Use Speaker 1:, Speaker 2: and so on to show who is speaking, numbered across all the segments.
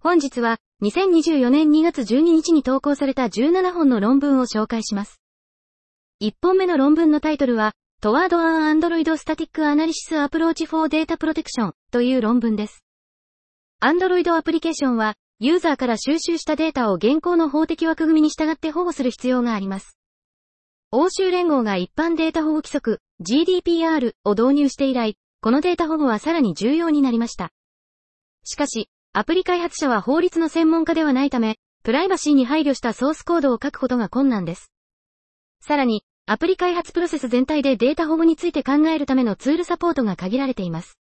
Speaker 1: 本日は、2024年2月12日に投稿された17本の論文を紹介します。1本目の論文のタイトルは、Toward an Android Static Analysis Approach for Data Protection という論文です。Android アプリケーションは、ユーザーから収集したデータを現行の法的枠組みに従って保護する必要があります。欧州連合が一般データ保護規則 GDPR を導入して以来、このデータ保護はさらに重要になりました。しかし、アプリ開発者は法律の専門家ではないため、プライバシーに配慮したソースコードを書くことが困難です。さらに、アプリ開発プロセス全体でデータ保護について考えるためのツールサポートが限られています。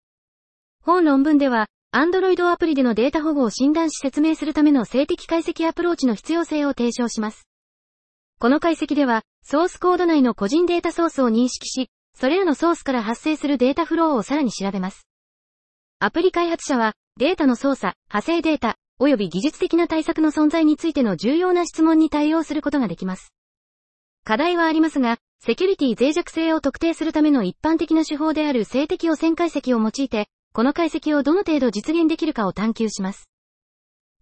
Speaker 1: 本論文では、Android アプリでのデータ保護を診断し説明するための静的解析アプローチの必要性を提唱します。この解析では、ソースコード内の個人データソースを認識し、それらのソースから発生するデータフローをさらに調べます。アプリ開発者は、データの操作、派生データ、及び技術的な対策の存在についての重要な質問に対応することができます。課題はありますが、セキュリティ脆弱性を特定するための一般的な手法である静的汚染解析を用いて、この解析をどの程度実現できるかを探求します。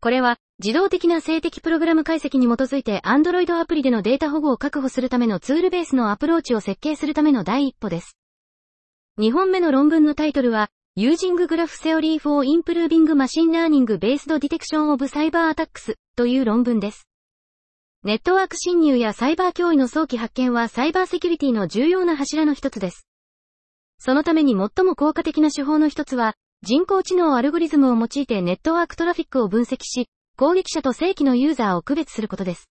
Speaker 1: これは、自動的な静的プログラム解析に基づいて Android アプリでのデータ保護を確保するためのツールベースのアプローチを設計するための第一歩です。2本目の論文のタイトルは、Using Graph Theory for Improving Machine Learning Based Detection of Cyber Attacks という論文です。ネットワーク侵入やサイバー脅威の早期発見はサイバーセキュリティの重要な柱の一つです。そのために最も効果的な手法の一つは、人工知能アルゴリズムを用いてネットワークトラフィックを分析し、攻撃者と正規のユーザーを区別することです。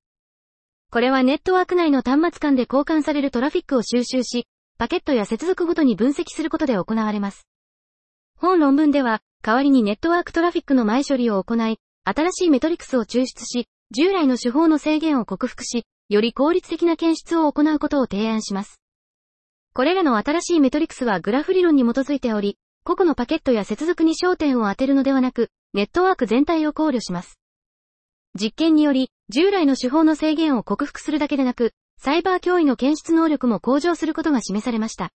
Speaker 1: これはネットワーク内の端末間で交換されるトラフィックを収集し、パケットや接続ごとに分析することで行われます。本論文では、代わりにネットワークトラフィックの前処理を行い、新しいメトリクスを抽出し、従来の手法の制限を克服し、より効率的な検出を行うことを提案します。これらの新しいメトリクスはグラフ理論に基づいており、個々のパケットや接続に焦点を当てるのではなく、ネットワーク全体を考慮します。実験により、従来の手法の制限を克服するだけでなく、サイバー脅威の検出能力も向上することが示されました。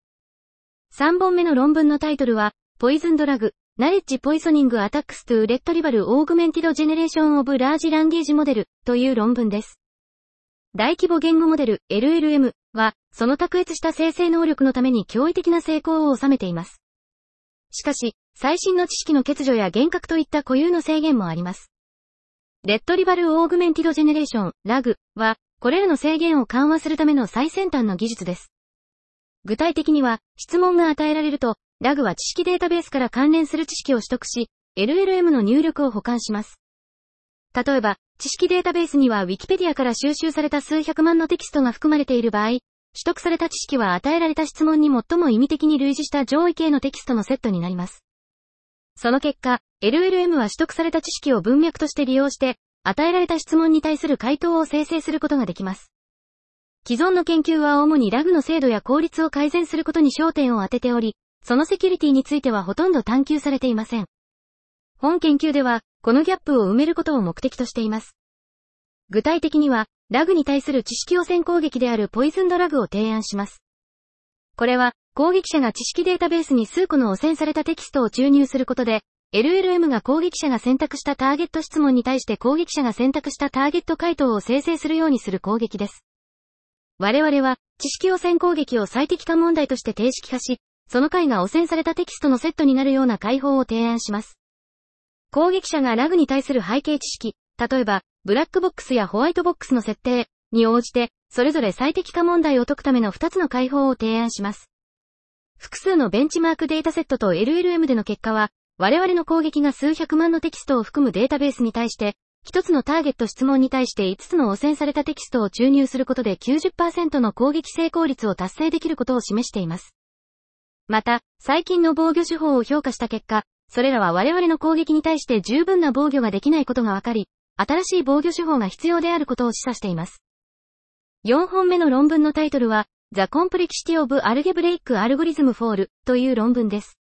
Speaker 1: 3本目の論文のタイトルは、 PoisonedRAG、Knowledge Poisoning Attacks to Retrieval-Augmented Generation of Large Language Model という論文です。大規模言語モデル LLM は、その卓越した生成能力のために驚異的な成功を収めています。しかし、最新の知識の欠如や幻覚といった固有の制限もあります。 Retrieval-Augmented Generation、RAG は、これらの制限を緩和するための最先端の技術です。具体的には、質問が与えられると、ラグは知識データベースから関連する知識を取得し、LLM の入力を保管します。例えば、知識データベースには Wikipedia から収集された数百万のテキストが含まれている場合、取得された知識は与えられた質問に最も意味的に類似した上位系のテキストのセットになります。その結果、LLM は取得された知識を文脈として利用して、与えられた質問に対する回答を生成することができます。既存の研究は主にラグの精度や効率を改善することに焦点を当てており、そのセキュリティについてはほとんど探求されていません。本研究では、このギャップを埋めることを目的としています。具体的には、ラグに対する知識汚染攻撃であるポイズンドラグを提案します。これは、攻撃者が知識データベースに数個の汚染されたテキストを注入することで、LLM が攻撃者が選択したターゲット質問に対して攻撃者が選択したターゲット回答を生成するようにする攻撃です。我々は、知識汚染攻撃を最適化問題として定式化し、その回が汚染されたテキストのセットになるような解放を提案します。攻撃者がラグに対する背景知識、例えば、ブラックボックスやホワイトボックスの設定に応じて、それぞれ最適化問題を解くための2つの解放を提案します。複数のベンチマークデータセットと LLM での結果は、我々の攻撃が数百万のテキストを含むデータベースに対して、1つのターゲット質問に対して5つの汚染されたテキストを注入することで90%の攻撃成功率を達成できることを示しています。また、最近の防御手法を評価した結果、それらは我々の攻撃に対して十分な防御ができないことがわかり、新しい防御手法が必要であることを示唆しています。4本目の論文のタイトルは、The Complexity of Algebraic Algorithm for という論文です。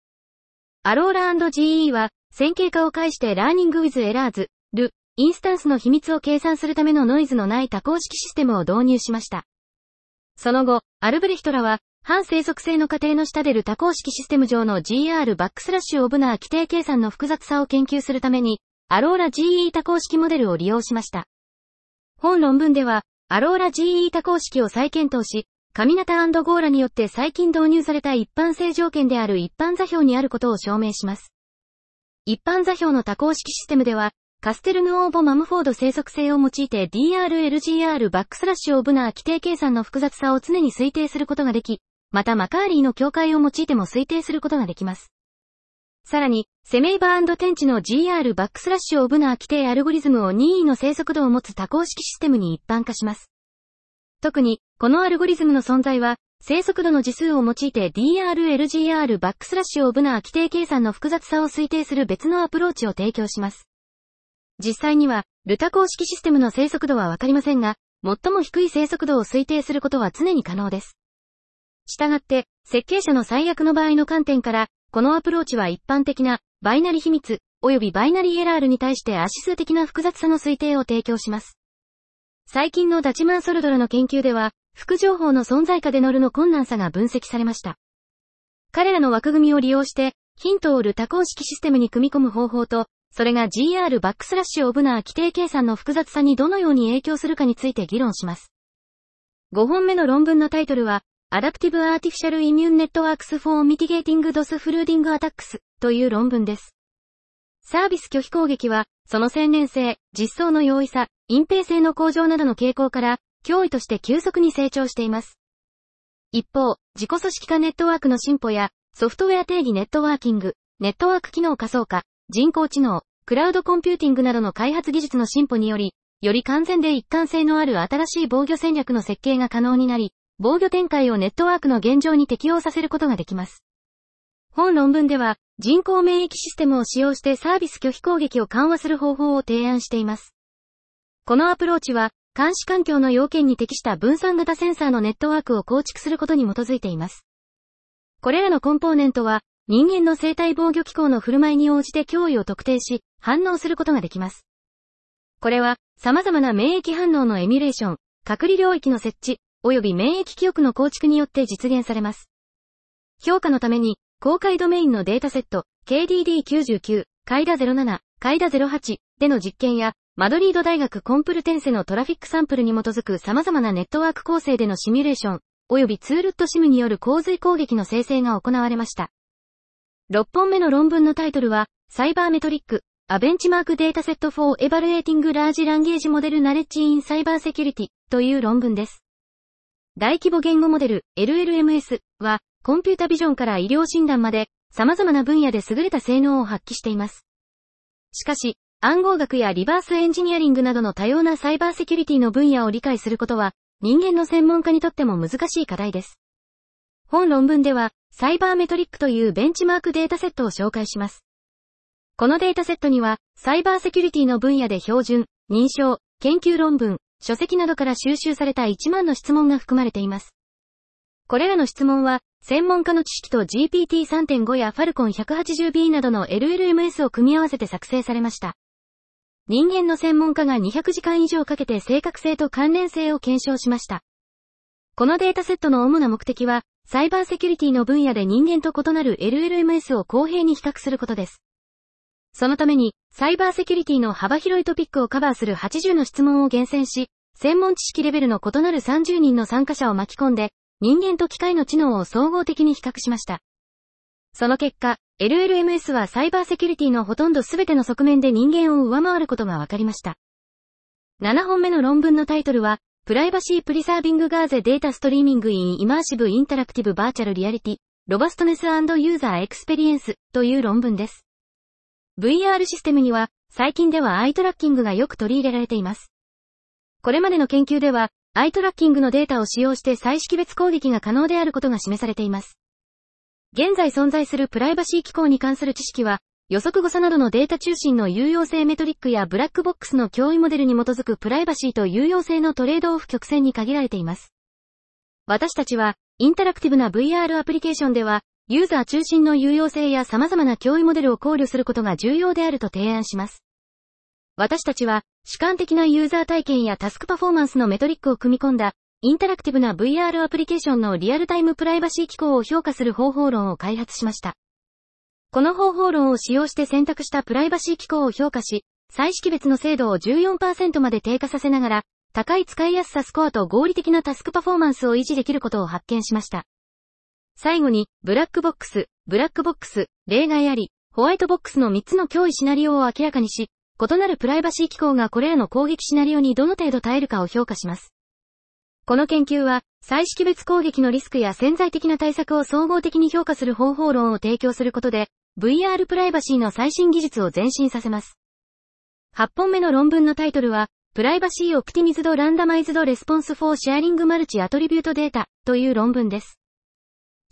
Speaker 1: アローラ &GE は、線形化を介して Learning with Errors、ル、インスタンスの秘密を計算するためのノイズのない多項式システムを導入しました。その後、アルブレヒトらは、反生息性の過程の下でる多項式システム上の GR バックスラッシュオブナー規定計算の複雑さを研究するために、アローラ GE 多項式モデルを利用しました。本論文では、アローラ GE 多項式を再検討し、カミナタゴーラによって最近導入された一般性条件である一般座標にあることを証明します。一般座標の多項式システムでは、カステルヌオーボ・マムフォード正則性を用いて DRLGR バックスラッシュオブナー基底計算の複雑さを常に推定することができ、またマカーリーの境界を用いても推定することができます。さらに、セメイバーテンチの GR バックスラッシュオブナー基底アルゴリズムを任意の正則度を持つ多項式システムに一般化します。特に、このアルゴリズムの存在は、正則度の次数を用いて DRLGR バックスラッシュオブナー基底計算の複雑さを推定する別のアプローチを提供します。実際には、ルタ公式システムの生息度はわかりませんが、最も低い生息度を推定することは常に可能です。したがって、設計者の最悪の場合の観点から、このアプローチは一般的な、バイナリ秘密、及びバイナリエラールに対してアシ数的な複雑さの推定を提供します。最近のダチマンソルドラの研究では、副情報の存在下で乗るの困難さが分析されました。彼らの枠組みを利用して、ヒントを売る多項式システムに組み込む方法と、それが GR バックスラッシュオブナー規定計算の複雑さにどのように影響するかについて議論します。5本目の論文のタイトルは、Adaptive Artificial Immune Networks for Mitigating DOS Flooding Attacks という論文です。サービス拒否攻撃は、その専念性、実装の容易さ、隠蔽性の向上などの傾向から、脅威として急速に成長しています。一方、自己組織化ネットワークの進歩や、ソフトウェア定義ネットワーキング、ネットワーク機能仮想化、人工知能、クラウドコンピューティングなどの開発技術の進歩により、より完全で一貫性のある新しい防御戦略の設計が可能になり、防御展開をネットワークの現状に適用させることができます。本論文では、人工免疫システムを使用してサービス拒否攻撃を緩和する方法を提案しています。このアプローチは、監視環境の要件に適した分散型センサーのネットワークを構築することに基づいています。これらのコンポーネントは、人間の生体防御機構の振る舞いに応じて脅威を特定し、反応することができます。これは、様々な免疫反応のエミュレーション、隔離領域の設置、及び免疫記憶の構築によって実現されます。評価のために、公開ドメインのデータセット、KDD99、カイダ07、カイダ08での実験や、マドリード大学コンプルテンセのトラフィックサンプルに基づく様々なネットワーク構成でのシミュレーション、及びツールットシムによる洪水攻撃の生成が行われました。6本目の論文のタイトルは、サイバーメトリック、A Benchmark Dataset for Evaluating Large Language Model Knowledge in Cyber Security という論文です。大規模言語モデル LLMS は、コンピュータビジョンから医療診断まで、様々な分野で優れた性能を発揮しています。しかし、暗号学やリバースエンジニアリングなどの多様なサイバーセキュリティの分野を理解することは、人間の専門家にとっても難しい課題です。本論文では、サイバーメトリックというベンチマークデータセットを紹介します。このデータセットには、サイバーセキュリティの分野で標準、認証、研究論文、書籍などから収集された1万の質問が含まれています。これらの質問は、専門家の知識と GPT3.5 や Falcon180B などの LLMS を組み合わせて作成されました。人間の専門家が200時間以上かけて正確性と関連性を検証しました。このデータセットの主な目的は、サイバーセキュリティの分野で人間と異なる LLMS を公平に比較することです。そのために、サイバーセキュリティの幅広いトピックをカバーする80の質問を厳選し、専門知識レベルの異なる30人の参加者を巻き込んで、人間と機械の知能を総合的に比較しました。その結果、LLMS はサイバーセキュリティのほとんど全ての側面で人間を上回ることが分かりました。7本目の論文のタイトルは、 Privacy-Preserving Gaze Data Streaming in Immersive Interactive Virtual Reality、Robustness User Experience という論文です。VR システムには、最近ではアイトラッキングがよく取り入れられています。これまでの研究では、アイトラッキングのデータを使用して再識別攻撃が可能であることが示されています。現在存在するプライバシー機構に関する知識は、予測誤差などのデータ中心の有用性メトリックやブラックボックスの脅威モデルに基づくプライバシーと有用性のトレードオフ曲線に限られています。私たちは、インタラクティブな VR アプリケーションでは、ユーザー中心の有用性や様々な脅威モデルを考慮することが重要であると提案します。私たちは、主観的なユーザー体験やタスクパフォーマンスのメトリックを組み込んだ、インタラクティブな VR アプリケーションのリアルタイムプライバシー機構を評価する方法論を開発しました。この方法論を使用して選択したプライバシー機構を評価し、再識別の精度を14%まで低下させながら、高い使いやすさスコアと合理的なタスクパフォーマンスを維持できることを発見しました。最後に、ブラックボックス、ブラックボックス、例外あり、ホワイトボックスの3つの脅威シナリオを明らかにし、異なるプライバシー機構がこれらの攻撃シナリオにどの程度耐えるかを評価します。この研究は、再識別攻撃のリスクや潜在的な対策を総合的に評価する方法論を提供することで、VR プライバシーの最新技術を前進させます。8本目の論文のタイトルは、 Privacy-Optimized Randomized Response for Sharing Multi-Attribute Data という論文です。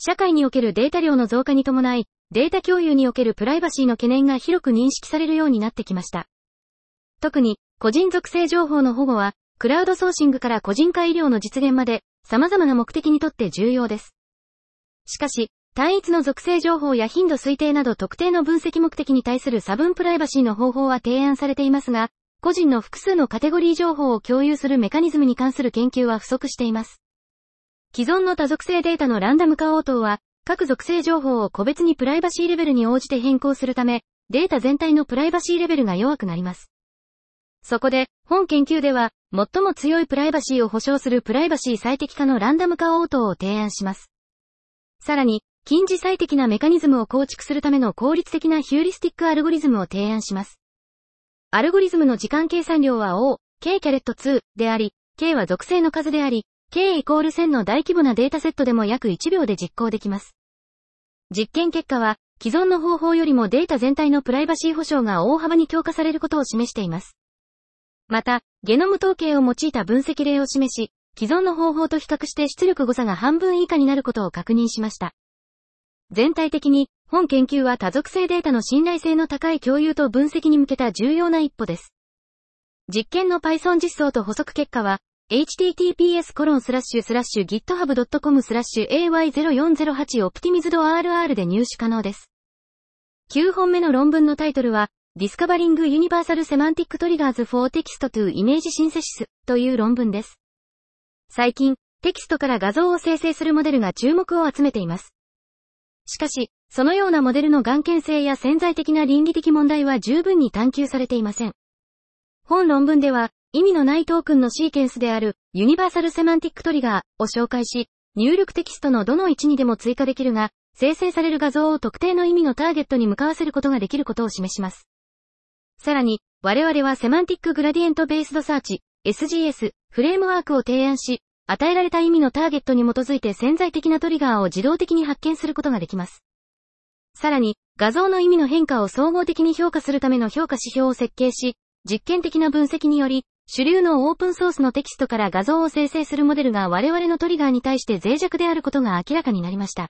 Speaker 1: 社会におけるデータ量の増加に伴い、データ共有におけるプライバシーの懸念が広く認識されるようになってきました。特に、個人属性情報の保護は、クラウドソーシングから個人化医療の実現まで、様々な目的にとって重要です。しかし、単一の属性情報や頻度推定など特定の分析目的に対する差分プライバシーの方法は提案されていますが、個人の複数のカテゴリー情報を共有するメカニズムに関する研究は不足しています。既存の多属性データのランダム化応答は、各属性情報を個別にプライバシーレベルに応じて変更するため、データ全体のプライバシーレベルが弱くなります。そこで、本研究では、最も強いプライバシーを保証するプライバシー最適化のランダム化応答を提案します。さらに、近似最適なメカニズムを構築するための効率的なヒューリスティックアルゴリズムを提案します。アルゴリズムの時間計算量は O、K キャレット2であり、K は属性の数であり、K イコール1000の大規模なデータセットでも約1秒で実行できます。実験結果は、既存の方法よりもデータ全体のプライバシー保障が大幅に強化されることを示しています。また、ゲノム統計を用いた分析例を示し、既存の方法と比較して出力誤差が半分以下になることを確認しました。全体的に、本研究は多属性データの信頼性の高い共有と分析に向けた重要な一歩です。実験の Python 実装と補足結果は、https://github.com/.ay0408optimizd.rr で入手可能です。9本目の論文のタイトルは、Discovering Universal Semantic Triggers for Text to Image Synthesis という論文です。最近、テキストから画像を生成するモデルが注目を集めています。しかし、そのようなモデルの頑健性や潜在的な倫理的問題は十分に探求されていません。本論文では、意味のないトークンのシーケンスである、 Universal Semantic Trigger を紹介し、入力テキストのどの位置にでも追加できるが、生成される画像を特定の意味のターゲットに向かわせることができることを示します。さらに、我々は Semantic Gradient-based Search、SGS、フレームワークを提案し、与えられた意味のターゲットに基づいて潜在的なトリガーを自動的に発見することができます。さらに、画像の意味の変化を総合的に評価するための評価指標を設計し、実験的な分析により、主流のオープンソースのテキストから画像を生成するモデルが我々のトリガーに対して脆弱であることが明らかになりました。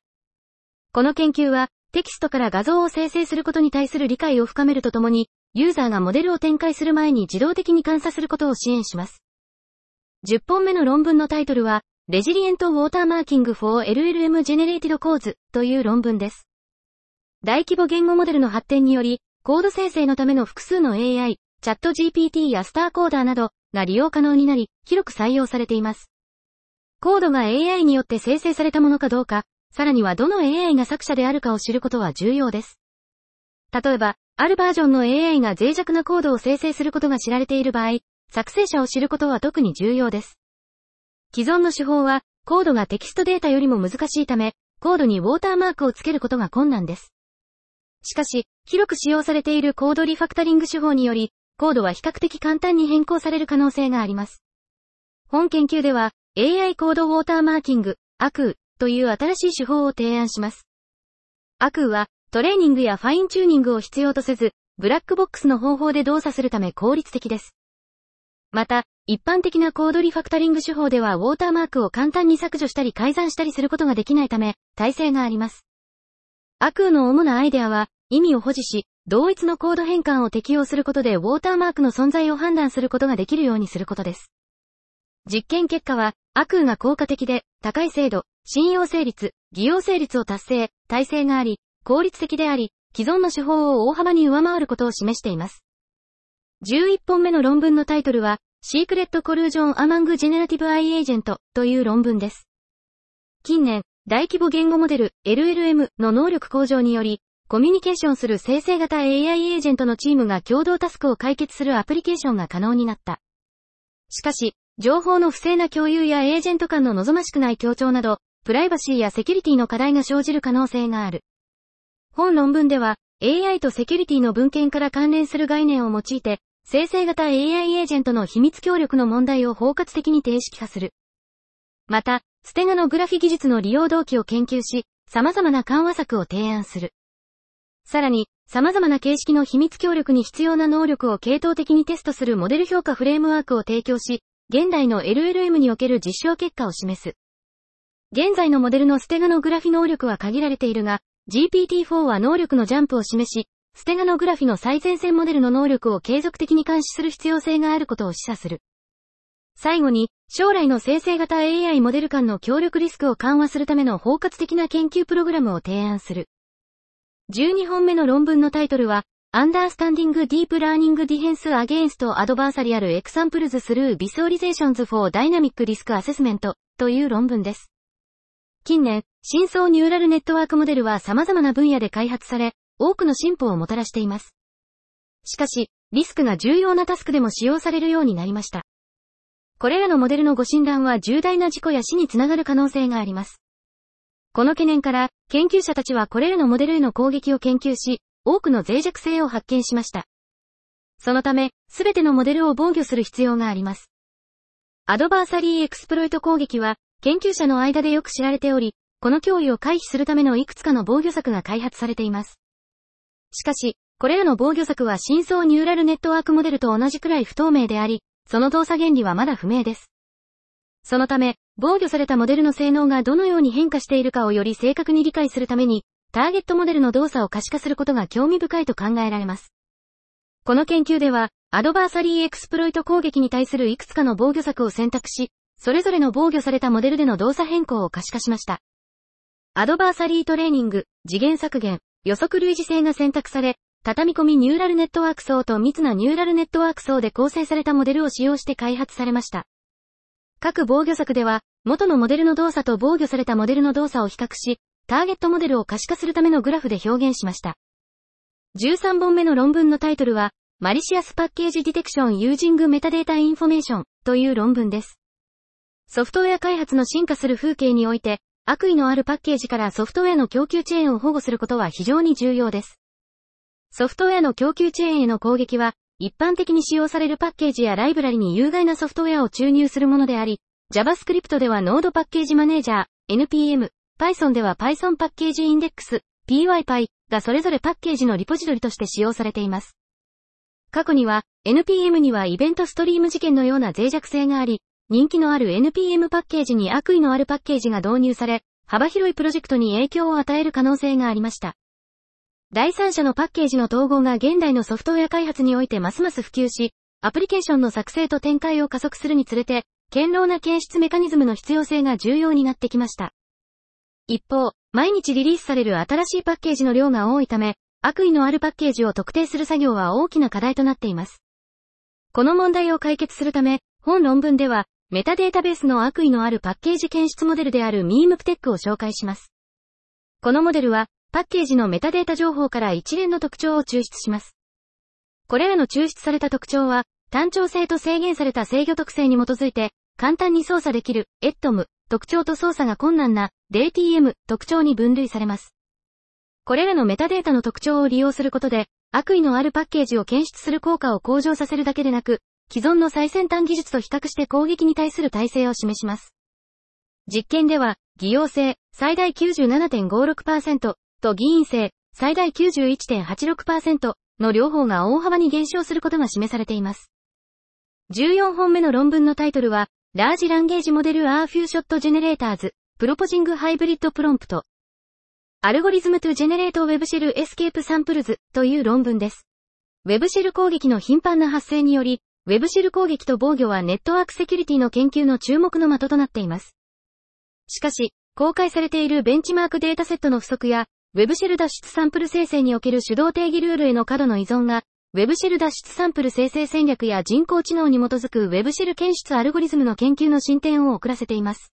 Speaker 1: この研究は、テキストから画像を生成することに対する理解を深めるとともに、ユーザーがモデルを展開する前に自動的に監査することを支援します。10本目の論文のタイトルは、レジリエントウォーターマーキング for LLM Generated Codes という論文です。大規模言語モデルの発展により、コード生成のための複数の AI、チャット GPT やスターコーダーなどが利用可能になり、広く採用されています。コードが AI によって生成されたものかどうか、さらにはどの AI が作者であるかを知ることは重要です。例えば、あるバージョンの AI が脆弱なコードを生成することが知られている場合、作成者を知ることは特に重要です。既存の手法は、コードがテキストデータよりも難しいため、コードにウォーターマークをつけることが困難です。しかし、広く使用されているコードリファクタリング手法により、コードは比較的簡単に変更される可能性があります。本研究では、AI コードウォーターマーキング、アクーという新しい手法を提案します。 ACW は、トレーニングやファインチューニングを必要とせず、ブラックボックスの方法で動作するため効率的です。また、一般的なコードリファクタリング手法ではウォーターマークを簡単に削除したり改ざんしたりすることができないため、耐性があります。アクーの主なアイデアは、意味を保持し、同一のコード変換を適用することでウォーターマークの存在を判断することができるようにすることです。実験結果は、アクーが効果的で、高い精度、信用成立、偽用成立を達成、耐性があり、効率的であり、既存の手法を大幅に上回ることを示しています。11本目の論文のタイトルは、シークレットコルージョンアマングジェネラティブアイエージェントという論文です。近年、大規模言語モデル LLM の能力向上により、コミュニケーションする生成型 AI エージェントのチームが共同タスクを解決するアプリケーションが可能になった。しかし、情報の不正な共有やエージェント間の望ましくない協調など、プライバシーやセキュリティの課題が生じる可能性がある。本論文では、AI とセキュリティの文献から関連する概念を用いて、生成型 AI エージェントの秘密協力の問題を包括的に定式化する。また、ステガのグラフィ技術の利用動機を研究し、様々な緩和策を提案する。さらに、様々な形式の秘密協力に必要な能力を系統的にテストするモデル評価フレームワークを提供し、現代の LLM における実証結果を示す。現在のモデルのステガのグラフィ能力は限られているが、GPT-4 は能力のジャンプを示し、ステガノグラフィの最前線モデルの能力を継続的に監視する必要性があることを示唆する。最後に、将来の生成型 AI モデル間の協力リスクを緩和するための包括的な研究プログラムを提案する。12本目の論文のタイトルは、Understanding Deep Learning Defense Against Adversarial Examples Through Visualizations for Dynamic Risk Assessment という論文です。近年、深層ニューラルネットワークモデルは様々な分野で開発され、多くの進歩をもたらしています。しかし、リスクが重要なタスクでも使用されるようになりました。これらのモデルのご診断は重大な事故や死につながる可能性があります。この懸念から、研究者たちはこれらのモデルへの攻撃を研究し、多くの脆弱性を発見しました。そのため、すべてのモデルを防御する必要があります。アドバーサリーエクスプロイト攻撃は、研究者の間でよく知られており、この脅威を回避するためのいくつかの防御策が開発されています。しかし、これらの防御策は深層ニューラルネットワークモデルと同じくらい不透明であり、その動作原理はまだ不明です。そのため、防御されたモデルの性能がどのように変化しているかをより正確に理解するために、ターゲットモデルの動作を可視化することが興味深いと考えられます。この研究では、アドバーサリーエクスプロイト攻撃に対するいくつかの防御策を選択し、それぞれの防御されたモデルでの動作変更を可視化しました。アドバーサリートレーニング、次元削減、予測類似性が選択され、畳み込みニューラルネットワーク層と密なニューラルネットワーク層で構成されたモデルを使用して開発されました。各防御策では、元のモデルの動作と防御されたモデルの動作を比較し、ターゲットモデルを可視化するためのグラフで表現しました。13本目の論文のタイトルは、 Malicious Package Detection using Metadata Information という論文です。ソフトウェア開発の進化する風景において、悪意のあるパッケージからソフトウェアの供給チェーンを保護することは非常に重要です。ソフトウェアの供給チェーンへの攻撃は、一般的に使用されるパッケージやライブラリに有害なソフトウェアを注入するものであり、JavaScript では Node パッケージマネージャー、NPM、Python では Python パッケージインデックス、PyPy がそれぞれパッケージのリポジトリとして使用されています。過去には、NPM にはイベントストリーム事件のような脆弱性があり、人気のある NPM パッケージに悪意のあるパッケージが導入され、幅広いプロジェクトに影響を与える可能性がありました。第三者のパッケージの統合が現代のソフトウェア開発においてますます普及し、アプリケーションの作成と展開を加速するにつれて、堅牢な検出メカニズムの必要性が重要になってきました。一方、毎日リリースされる新しいパッケージの量が多いため、悪意のあるパッケージを特定する作業は大きな課題となっています。この問題を解決するため、本論文では、メタデータベースの悪意のあるパッケージ検出モデルである MemePTEC を紹介します。このモデルは、パッケージのメタデータ情報から一連の特徴を抽出します。これらの抽出された特徴は、単調性と制限された制御特性に基づいて、簡単に操作できる、エットム、特徴と操作が困難な、DTM、特徴に分類されます。これらのメタデータの特徴を利用することで、悪意のあるパッケージを検出する効果を向上させるだけでなく、既存の最先端技術と比較して攻撃に対する耐性を示します。実験では、偽陽性、最大97.56%と偽陰性、最大91.86%の両方が大幅に減少することが示されています。14本目の論文のタイトルは、 Large Language Model are Few-shot Generators、Proposing Hybrid Prompt Algorithm to generate web shell escape samples という論文です。ウェブシェル攻撃の頻繁な発生により、ウェブシェル攻撃と防御はネットワークセキュリティの研究の注目の的となっています。しかし、公開されているベンチマークデータセットの不足や、ウェブシェル脱出サンプル生成における手動定義ルールへの過度の依存が、ウェブシェル脱出サンプル生成戦略や人工知能に基づくウェブシェル検出アルゴリズムの研究の進展を遅らせています。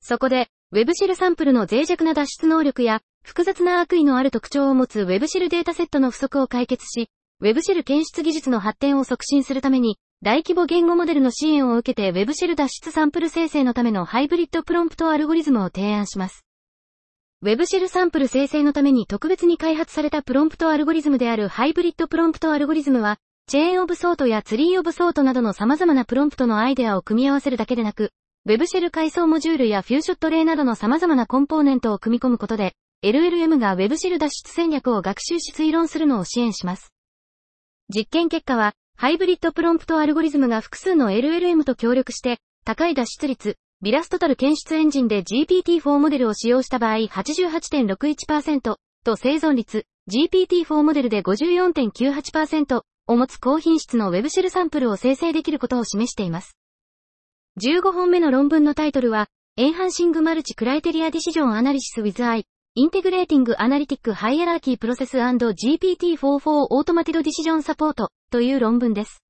Speaker 1: そこで、ウェブシェルサンプルの脆弱な脱出能力や、複雑な悪意のある特徴を持つウェブシェルデータセットの不足を解決し、ウェブシェル検出技術の発展を促進するために、大規模言語モデルの支援を受けて Web シェル脱出サンプル生成のためのハイブリッドプロンプトアルゴリズムを提案します。Web シェルサンプル生成のために特別に開発されたプロンプトアルゴリズムであるハイブリッドプロンプトアルゴリズムは、 Chain of Thought や Tree of Thought などの様々なプロンプトのアイデアを組み合わせるだけでなく、Web シェル階層モジュールや few-shot 例などの様々なコンポーネントを組み込むことで、LLM が Web シェル脱出戦略を学習し推論するのを支援します。実験結果は、ハイブリッドプロンプトアルゴリズムが複数の LLM と協力して、高い脱出率、 VirusTotal 検出エンジンで GPT-4 モデルを使用した場合88.61%と生存率、GPT-4 モデルで54.98%を持つ高品質の Web シェルサンプルを生成できることを示しています。15本目の論文のタイトルは、エンハンシングマルチクライテリアディシジョンアナリシス with I インテグレーティングアナリティックハイアラーキープロセス &GPT44 オートマティドディシジョンサポートという論文です。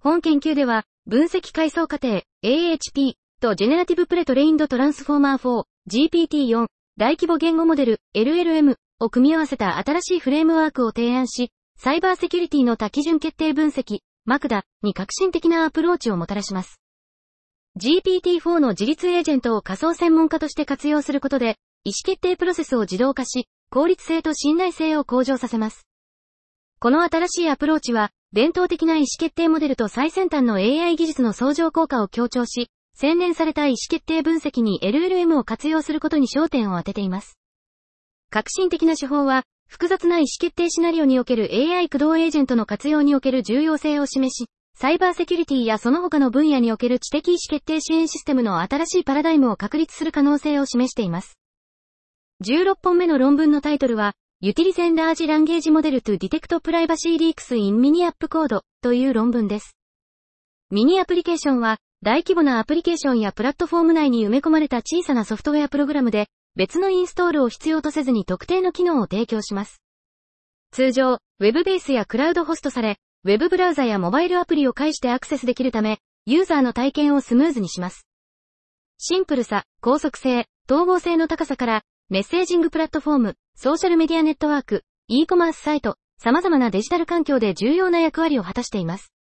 Speaker 1: 本研究では、分析階層過程 AHP と Generative Pre-trained Transformer 4 GPT4 大規模言語モデル LLM を組み合わせた新しいフレームワークを提案し、サイバーセキュリティの多基準決定分析、 MCDA に革新的なアプローチをもたらします。GPT-4 の自立エージェントを仮想専門家として活用することで、意思決定プロセスを自動化し、効率性と信頼性を向上させます。この新しいアプローチは、伝統的な意思決定モデルと最先端の AI 技術の相乗効果を強調し、洗練された意思決定分析に LLM を活用することに焦点を当てています。革新的な手法は、複雑な意思決定シナリオにおける AI 駆動エージェントの活用における重要性を示し、サイバーセキュリティやその他の分野における知的意思決定支援システムの新しいパラダイムを確立する可能性を示しています。16本目の論文のタイトルは、ユティリゼンラージランゲージモデル to detect privacy leaks in mini app code という論文です。ミニアプリケーションは、大規模なアプリケーションやプラットフォーム内に埋め込まれた小さなソフトウェアプログラムで、別のインストールを必要とせずに特定の機能を提供します。通常、ウェブベースやクラウドホストされ、ウェブブラウザやモバイルアプリを介してアクセスできるため、ユーザーの体験をスムーズにします。シンプルさ、高速性、統合性の高さから、メッセージングプラットフォーム、ソーシャルメディアネットワーク、e コマースサイト、様々なデジタル環境で重要な役割を果たしています。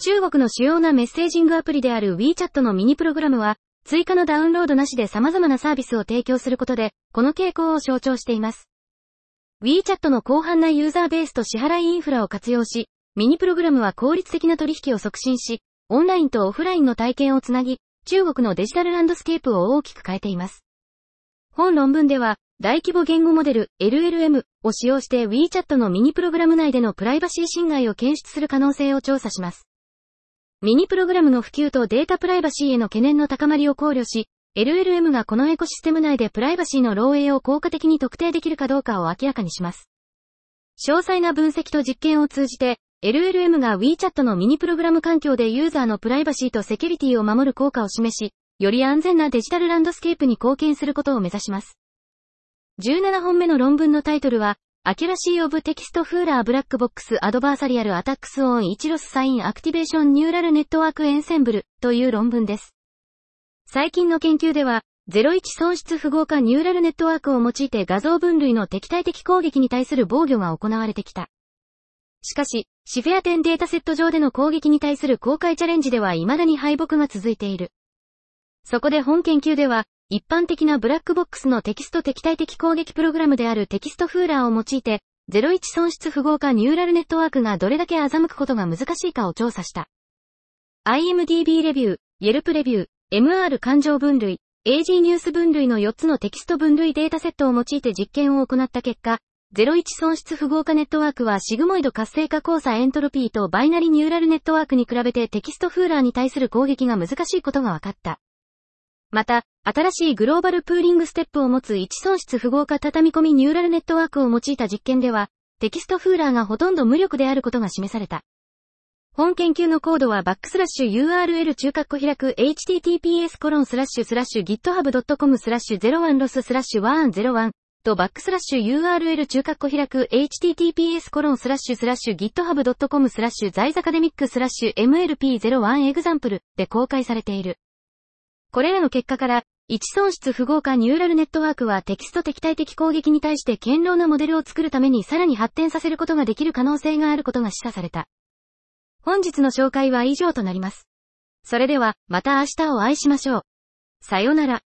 Speaker 1: 中国の主要なメッセージングアプリである WeChat のミニプログラムは、追加のダウンロードなしで様々なサービスを提供することで、この傾向を象徴しています。WeChat の広範なユーザーベースと支払いインフラを活用し、ミニプログラムは効率的な取引を促進し、オンラインとオフラインの体験をつなぎ、中国のデジタルランドスケープを大きく変えています。本論文では、大規模言語モデル LLM を使用して WeChat のミニプログラム内でのプライバシー侵害を検出する可能性を調査します。ミニプログラムの普及とデータプライバシーへの懸念の高まりを考慮し、LLM がこのエコシステム内でプライバシーの漏洩を効果的に特定できるかどうかを明らかにします。詳細な分析と実験を通じて、LLM が WeChat のミニプログラム環境でユーザーのプライバシーとセキュリティを守る効果を示し、より安全なデジタルランドスケープに貢献することを目指します。17本目の論文のタイトルは、Accuracy of Text Fuller Black Box Adversarial Attacks on 1 Loss Sign Activation Neural Network Ensemble という論文です。最近の研究では、01損失符号化ニューラルネットワークを用いて画像分類の敵対的攻撃に対する防御が行われてきた。しかし、シフェア10データセット上での攻撃に対する公開チャレンジでは未だに敗北が続いている。そこで本研究では、一般的なブラックボックスのテキスト敵対的攻撃プログラムである TextFooler を用いて、01損失符号化ニューラルネットワークがどれだけ欺くことが難しいかを調査した。IMDB レビュー、Yelp レビュー、MR 感情分類、AG ニュース分類の4つのテキスト分類データセットを用いて実験を行った結果、01損失符号化ネットワークはシグモイド活性化交差エントロピーとバイナリニューラルネットワークに比べて TextFooler に対する攻撃が難しいことが分かった。また、新しいグローバルプーリングステップを持つ01損失符号化畳み込みニューラルネットワークを用いた実験では、 TextFooler がほとんど無力であることが示された。本研究のコードはバックスラッシュ URL 中括弧開く https コロンスラッシュスラッシュ github.com スラッシュ01ロススラッシュ101とバックスラッシュ URL 中括弧開く https コロンスラッシュスラッシュ github.com スラッシュザイザカデミックスラッシュ mlp01 エグザンプルで公開されている。これらの結果から、位置損失符号化ニューラルネットワークはテキスト敵対的攻撃に対して堅牢なモデルを作るためにさらに発展させることができる可能性があることが示唆された。本日の紹介は以上となります。それでは、また明日をお会いしましょう。さようなら。